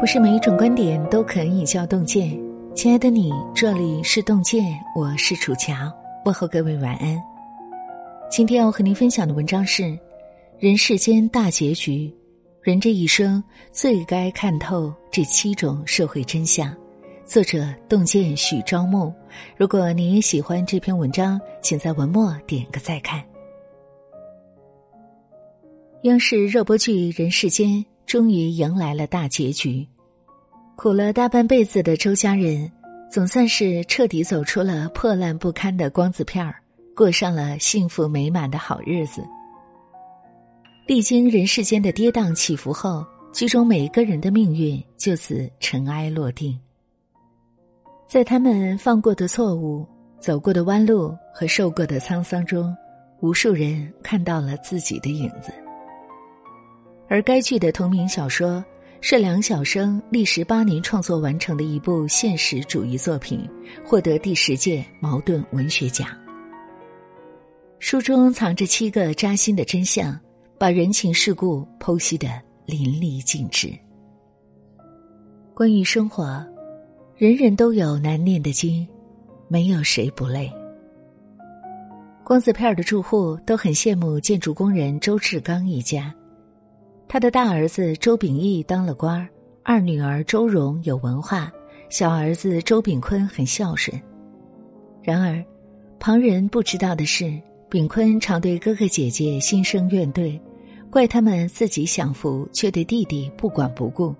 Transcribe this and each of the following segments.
不是每一种观点都可以叫洞见。亲爱的你，这里是洞见，我是楚乔，问候各位晚安。今天要和您分享的文章是《人世间大结局》，人这一生最该看透这七种社会真相。作者：洞见许朝暮。如果你也喜欢这篇文章，请在文末点个再看。央视热播剧《人世间》。终于迎来了大结局，苦了大半辈子的周家人，总算是彻底走出了破烂不堪的光子片儿，过上了幸福美满的好日子。历经人世间的跌宕起伏后，剧中每一个人的命运就此尘埃落定。在他们犯过的错误、走过的弯路和受过的沧桑中，无数人看到了自己的影子。而该剧的同名小说是梁晓声历时八年创作完成的一部现实主义作品，获得第十届茅盾文学奖。书中藏着七个扎心的真相，把人情世故剖析的淋漓尽致。关于生活，人人都有难念的经，没有谁不累。光字片的住户都很羡慕建筑工人周志刚一家。他的大儿子周秉义当了官儿，二女儿周蓉有文化，小儿子周秉坤很孝顺。然而，旁人不知道的是，秉坤常对哥哥姐姐心生怨怼，怪他们自己享福，却对弟弟不管不顾。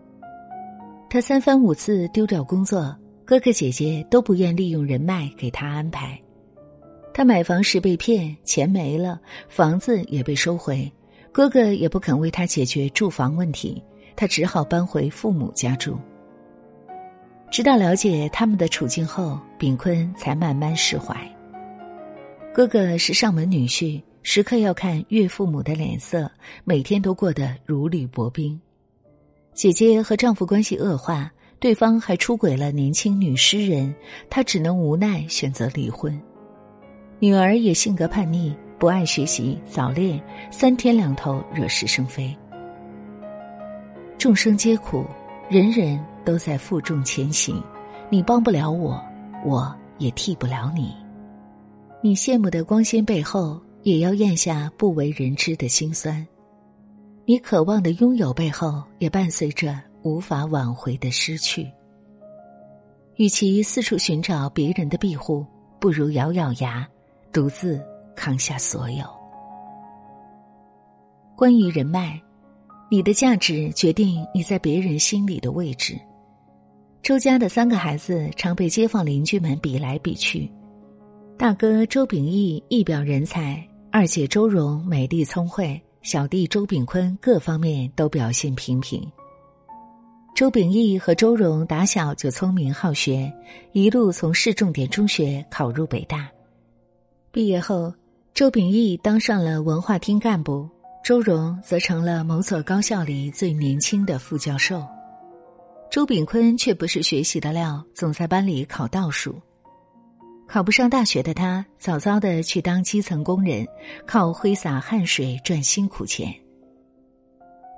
他三番五次丢掉工作，哥哥姐姐都不愿利用人脉给他安排。他买房时被骗，钱没了，房子也被收回。哥哥也不肯为他解决住房问题，他只好搬回父母家住。直到了解他们的处境后，炳坤才慢慢释怀。哥哥是上门女婿，时刻要看岳父母的脸色，每天都过得如履薄冰。姐姐和丈夫关系恶化，对方还出轨了年轻女诗人，她只能无奈选择离婚。女儿也性格叛逆。不爱学习，早恋，三天两头惹是生非。众生皆苦，人人都在负重前行。你帮不了我，我也替不了你。你羡慕的光鲜背后，也要咽下不为人知的辛酸。你渴望的拥有背后，也伴随着无法挽回的失去。与其四处寻找别人的庇护，不如咬咬牙，独自。扛下所有。关于人脉，你的价值决定你在别人心里的位置。周家的三个孩子常被街坊邻居们比来比去。大哥周秉义一表人才，二姐周蓉美丽聪慧，小弟周秉坤各方面都表现平平。周秉义和周蓉打小就聪明好学，一路从市重点中学考入北大，毕业后。周秉义当上了文化厅干部，周荣则成了某所高校里最年轻的副教授。周炳坤却不是学习的料，总在班里考倒数。考不上大学的他，早早的去当基层工人，靠挥洒汗水赚辛苦钱。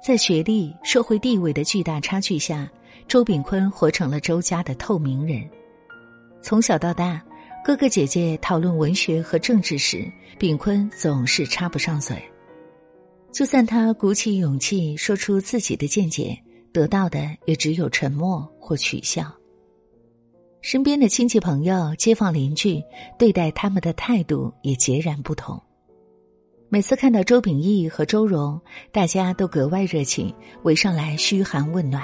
在学历、社会地位的巨大差距下，周炳坤活成了周家的透明人。从小到大。哥哥姐姐讨论文学和政治时，炳坤总是插不上嘴。就算他鼓起勇气说出自己的见解，得到的也只有沉默或取笑。身边的亲戚朋友、街坊邻居对待他们的态度也截然不同。每次看到周秉义和周蓉，大家都格外热情，围上来嘘寒问暖。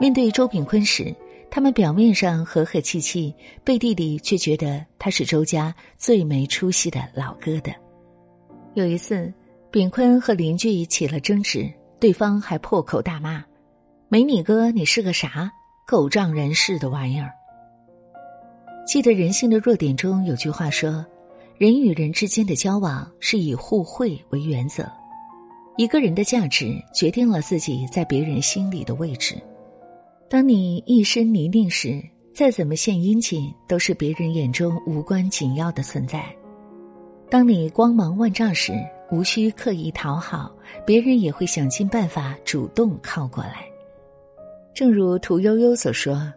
面对周炳坤时，他们表面上和和气气，背地里却觉得他是周家最没出息的老疙瘩。有一次，炳坤和邻居起了争执，对方还破口大骂：“没你哥，你是个啥？狗仗人势的玩意儿！”记得《人性的弱点》中有句话说：“人与人之间的交往是以互惠为原则，一个人的价值决定了自己在别人心里的位置。”当你一身泥泞时，再怎么献殷勤，都是别人眼中无关紧要的存在；当你光芒万丈时，无需刻意讨好，别人也会想尽办法主动靠过来。正如屠呦呦所说：“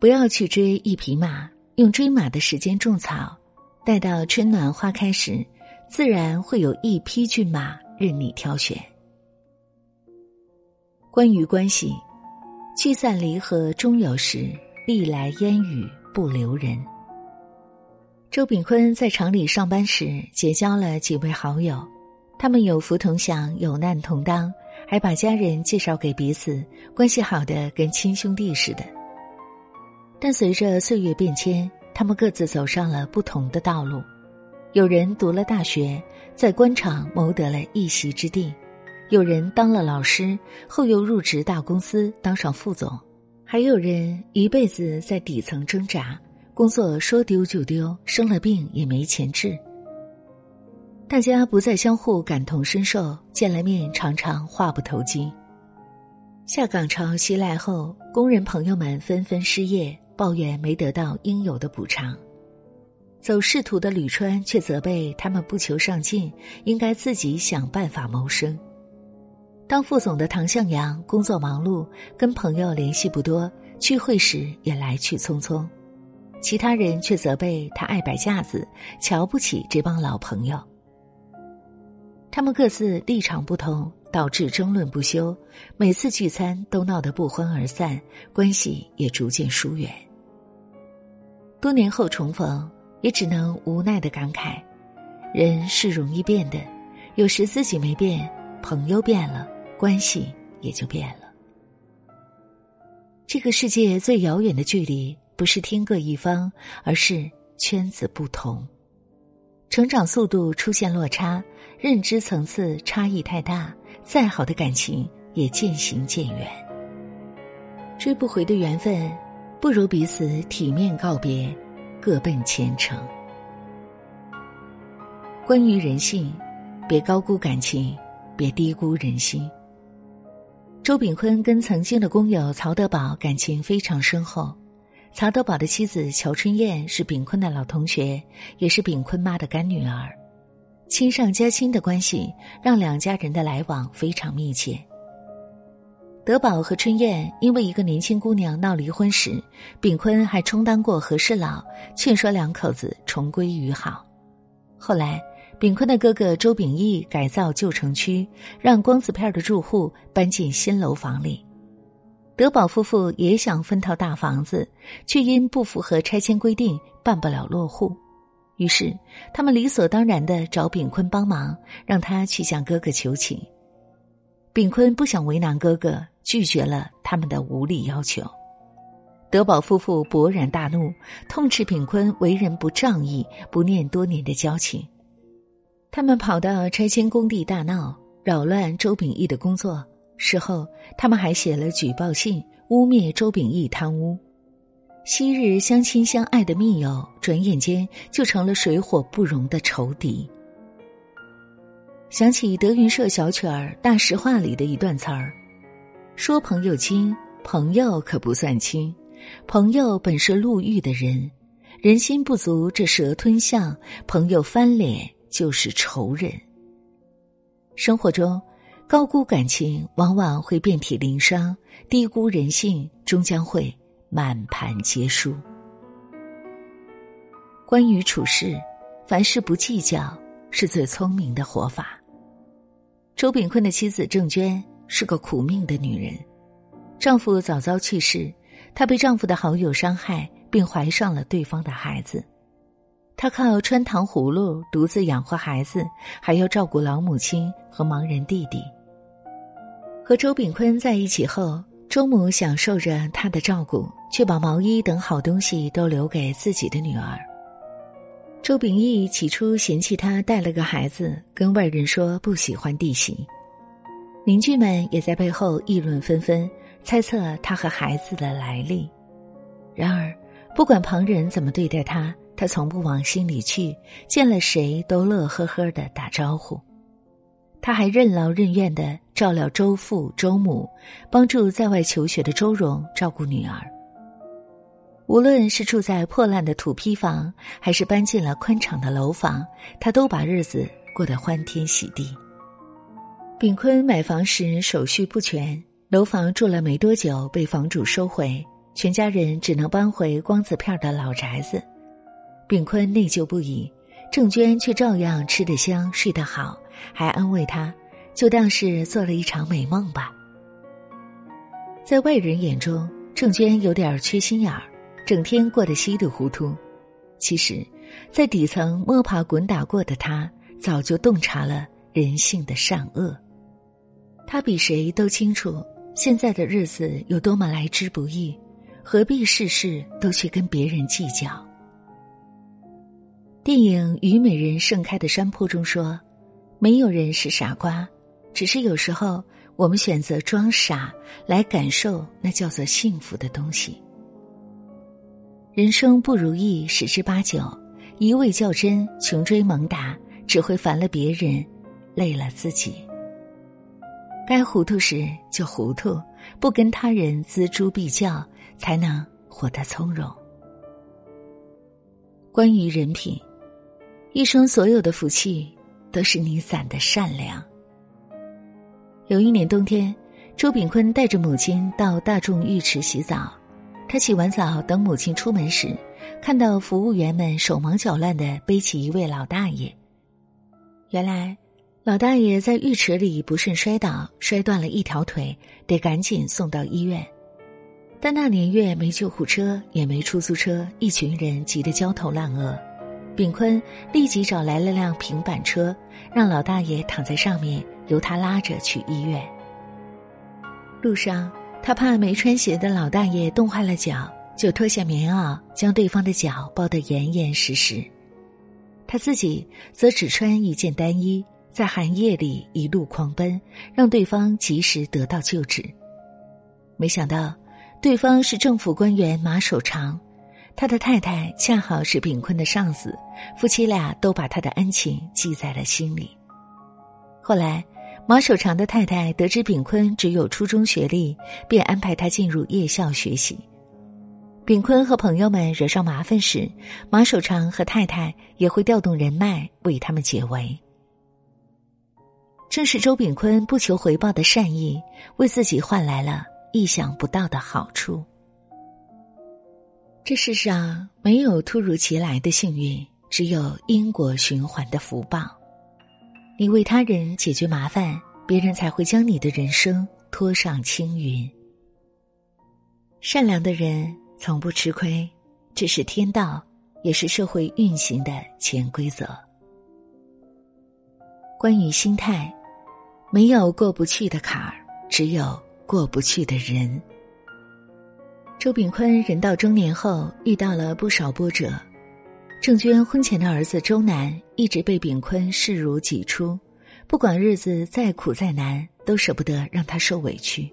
不要去追一匹马，用追马的时间种草，待到春暖花开时，自然会有一匹骏马任你挑选。”关于关系，聚散离合终有时，历来烟雨不留人。周炳坤在厂里上班时，结交了几位好友，他们有福同享，有难同当。还把家人介绍给彼此，关系好的跟亲兄弟似的。但随着岁月变迁，他们各自走上了不同的道路。有人读了大学，在官场谋得了一席之地；有人当了老师，后又入职大公司当上副总；还有人一辈子在底层挣扎，工作说丢就丢，生了病也没钱治。大家不再相互感同身受，见了面常常话不投机。下岗潮袭来后，工人朋友们纷纷失业，抱怨没得到应有的补偿。走仕途的吕川却责备他们不求上进，应该自己想办法谋生。当副总的唐向阳工作忙碌，跟朋友联系不多，聚会时也来去匆匆。其他人却责备他爱摆架子，瞧不起这帮老朋友。他们各自立场不同，导致争论不休。每次聚餐都闹得不欢而散，关系也逐渐疏远。多年后重逢，也只能无奈的感慨：人是容易变的，有时自己没变，朋友变了，关系也就变了。这个世界最遥远的距离，不是天各一方，而是圈子不同。成长速度出现落差，认知层次差异太大，再好的感情也渐行渐远。追不回的缘分，不如彼此体面告别，各奔前程。关于人性，别高估感情，别低估人心。周炳坤跟曾经的工友曹德宝感情非常深厚。曹德宝的妻子乔春燕是炳坤的老同学，也是炳坤妈的干女儿，亲上加亲的关系让两家人的来往非常密切。德宝和春燕因为一个年轻姑娘闹离婚时，炳坤还充当过和事佬，劝说两口子重归于好。后来，炳坤的哥哥周炳义改造旧城区，让光子片的住户搬进新楼房里。德宝夫妇也想分套大房子，却因不符合拆迁规定，办不了落户。于是，他们理所当然的找炳坤帮忙，让他去向哥哥求情。炳坤不想为难哥哥，拒绝了他们的无理要求。德宝夫妇勃然大怒，痛斥炳坤为人不仗义，不念多年的交情。他们跑到拆迁工地大闹，扰乱周秉义的工作。事后，他们还写了举报信，污蔑周秉义贪污。昔日相亲相爱的密友，转眼间就成了水火不容的仇敌。想起德云社小曲儿《大实话》里的一段词儿：“说朋友亲，朋友可不算亲。朋友本是路遇的人，人心不足这蛇吞象，朋友翻脸就是仇人。”生活中。高估感情，往往会遍体鳞伤；低估人性，终将会满盘皆输。关于处事，凡事不计较是最聪明的活法。周炳坤的妻子郑娟是个苦命的女人，丈夫早早去世，她被丈夫的好友伤害，并怀上了对方的孩子。他靠穿糖葫芦独自养活孩子，还要照顾老母亲和盲人弟弟。和周炳坤在一起后，周母享受着他的照顾，却把毛衣等好东西都留给自己的女儿。周秉义起初嫌弃他带了个孩子，跟外人说不喜欢弟媳，邻居们也在背后议论纷纷，猜测他和孩子的来历。然而，不管旁人怎么对待他，他从不往心里去，见了谁都乐呵呵的打招呼。他还任劳任怨的照料周父、周母，帮助在外求学的周荣照顾女儿。无论是住在破烂的土坯房，还是搬进了宽敞的楼房，他都把日子过得欢天喜地。炳坤买房时手续不全，楼房住了没多久，被房主收回，全家人只能搬回光子片的老宅子。炳坤内疚不已，郑娟却照样吃得香，睡得好，还安慰他，就当是做了一场美梦吧。在外人眼中，郑娟有点缺心眼儿，整天过得稀里糊涂。其实，在底层摸爬滚打过的她，早就洞察了人性的善恶。她比谁都清楚。现在的日子有多么来之不易，何必事事都去跟别人计较？电影《虞美人盛开的山坡》中说：“没有人是傻瓜，只是有时候我们选择装傻来感受那叫做幸福的东西。”人生不如意十之八九，一味较真、穷追猛打，只会烦了别人，累了自己。该糊涂时就糊涂，不跟他人锱铢必较，才能活得从容。关于人品，一生所有的福气都是你攒的善良。有一年冬天，周炳坤带着母亲到大众浴池洗澡，他洗完澡等母亲出门时，看到服务员们手忙脚乱的背起一位老大爷，原来。老大爷在浴池里不慎摔倒，摔断了一条腿，得赶紧送到医院。但那年月没救护车，也没出租车，一群人急得焦头烂额。炳坤立即找来了辆平板车，让老大爷躺在上面，由他拉着去医院。路上，他怕没穿鞋的老大爷冻坏了脚，就脱下棉袄，将对方的脚包得严严实实。他自己则只穿一件单衣。在寒夜里一路狂奔，让对方及时得到救治。没想到，对方是政府官员马守常，他的太太恰好是炳坤的上司，夫妻俩都把他的恩情记在了心里。后来，马守常的太太得知炳坤只有初中学历，便安排他进入夜校学习。炳坤和朋友们惹上麻烦时，马守常和太太也会调动人脉为他们解围。正是周炳坤不求回报的善意，为自己换来了意想不到的好处。这世上没有突如其来的幸运，只有因果循环的福报。你为他人解决麻烦，别人才会将你的人生拖上青云。善良的人从不吃亏，这是天道，也是社会运行的潜规则。关于心态。没有过不去的坎儿，只有过不去的人。周炳坤人到中年后，遇到了不少波折。郑娟婚前的儿子周南一直被炳坤视如己出，不管日子再苦再难，都舍不得让他受委屈。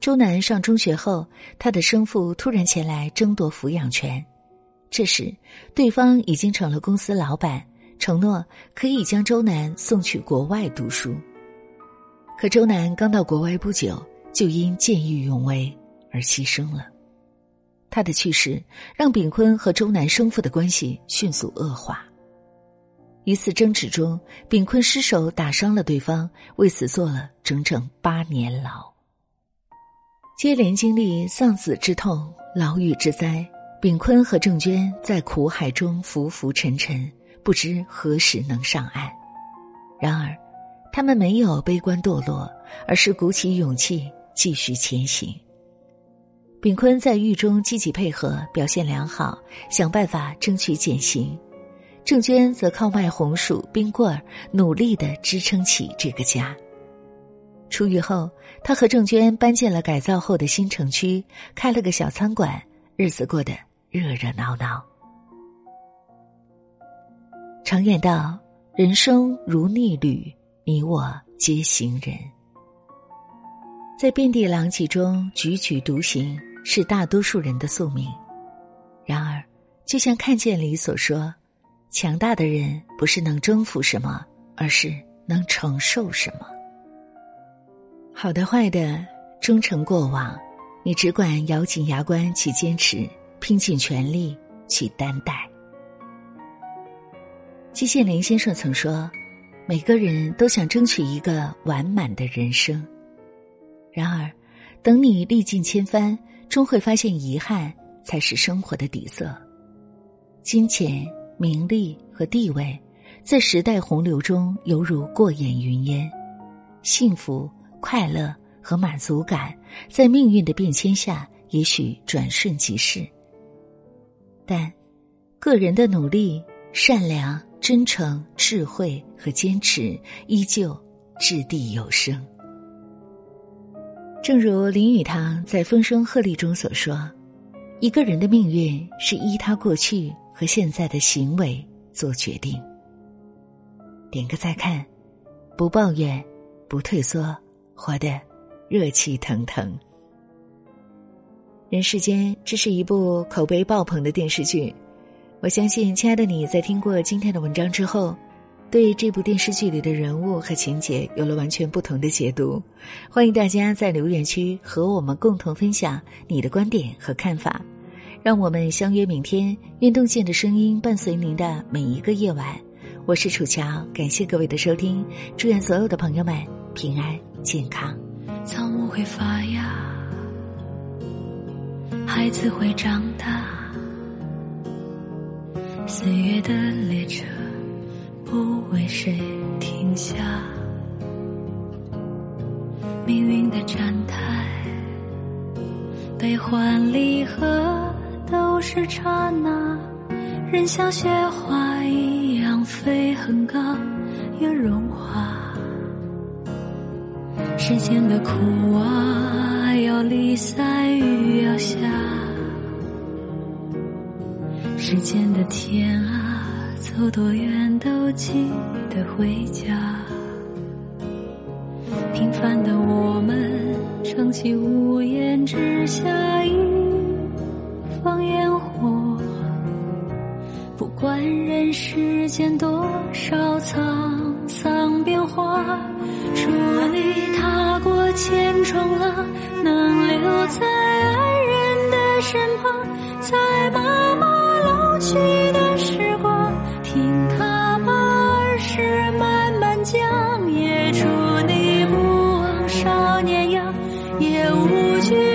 周南上中学后，他的生父突然前来争夺抚养权，这时对方已经成了公司老板，承诺可以将周南送去国外读书。可周南刚到国外不久，就因见义勇为而牺牲了。他的去世让炳坤和周南生父的关系迅速恶化。一次争执中，炳坤失手打伤了对方，为此坐了整整八年牢。接连经历丧子之痛、牢狱之灾，炳坤和郑娟在苦海中浮浮沉沉，不知何时能上岸。然而。他们没有悲观堕落，而是鼓起勇气继续前行。炳坤在狱中积极配合，表现良好，想办法争取减刑；郑娟则靠卖红薯、冰棍儿，努力的支撑起这个家。出狱后，他和郑娟搬进了改造后的新城区，开了个小餐馆，日子过得热热闹闹。常言道：“人生如逆旅。”你我皆行人，在遍地狼藉中踽踽独行，是大多数人的宿命。然而，就像《看见》里所说，强大的人不是能征服什么，而是能承受什么。好的、坏的，终成过往，你只管咬紧牙关去坚持，拼尽全力去担待。季羡林先生曾说。每个人都想争取一个完满的人生，然而，等你历尽千帆，终会发现遗憾才是生活的底色。金钱、名利和地位，在时代洪流中犹如过眼云烟；幸福、快乐和满足感，在命运的变迁下，也许转瞬即逝。但，个人的努力、善良、真诚、智慧和坚持，依旧掷地有声。正如林语堂在《风声鹤唳》中所说：“一个人的命运是依他过去和现在的行为做决定。”点个再看，不抱怨，不退缩，活得热气腾腾。人世间，这是一部口碑爆棚的电视剧。我相信，亲爱的你在听过今天的文章之后，对这部电视剧里的人物和情节有了完全不同的解读。欢迎大家在留言区和我们共同分享你的观点和看法。让我们相约明天，运动线的声音伴随您的每一个夜晚。我是楚乔，感谢各位的收听，祝愿所有的朋友们平安健康。草木会发芽。孩子会长大，岁月的列车不为谁停下，命运的站台，悲欢离合都是刹那，人像雪花一样飞很高又融化，世间的苦啊要离散雨要下。时间的天啊，走多远都记得回家。平凡的我们，撑起屋檐之下一方烟火。不管人世间多少沧桑变化，祝你踏过千重浪，能留在爱人的身旁，在少年游，也无惧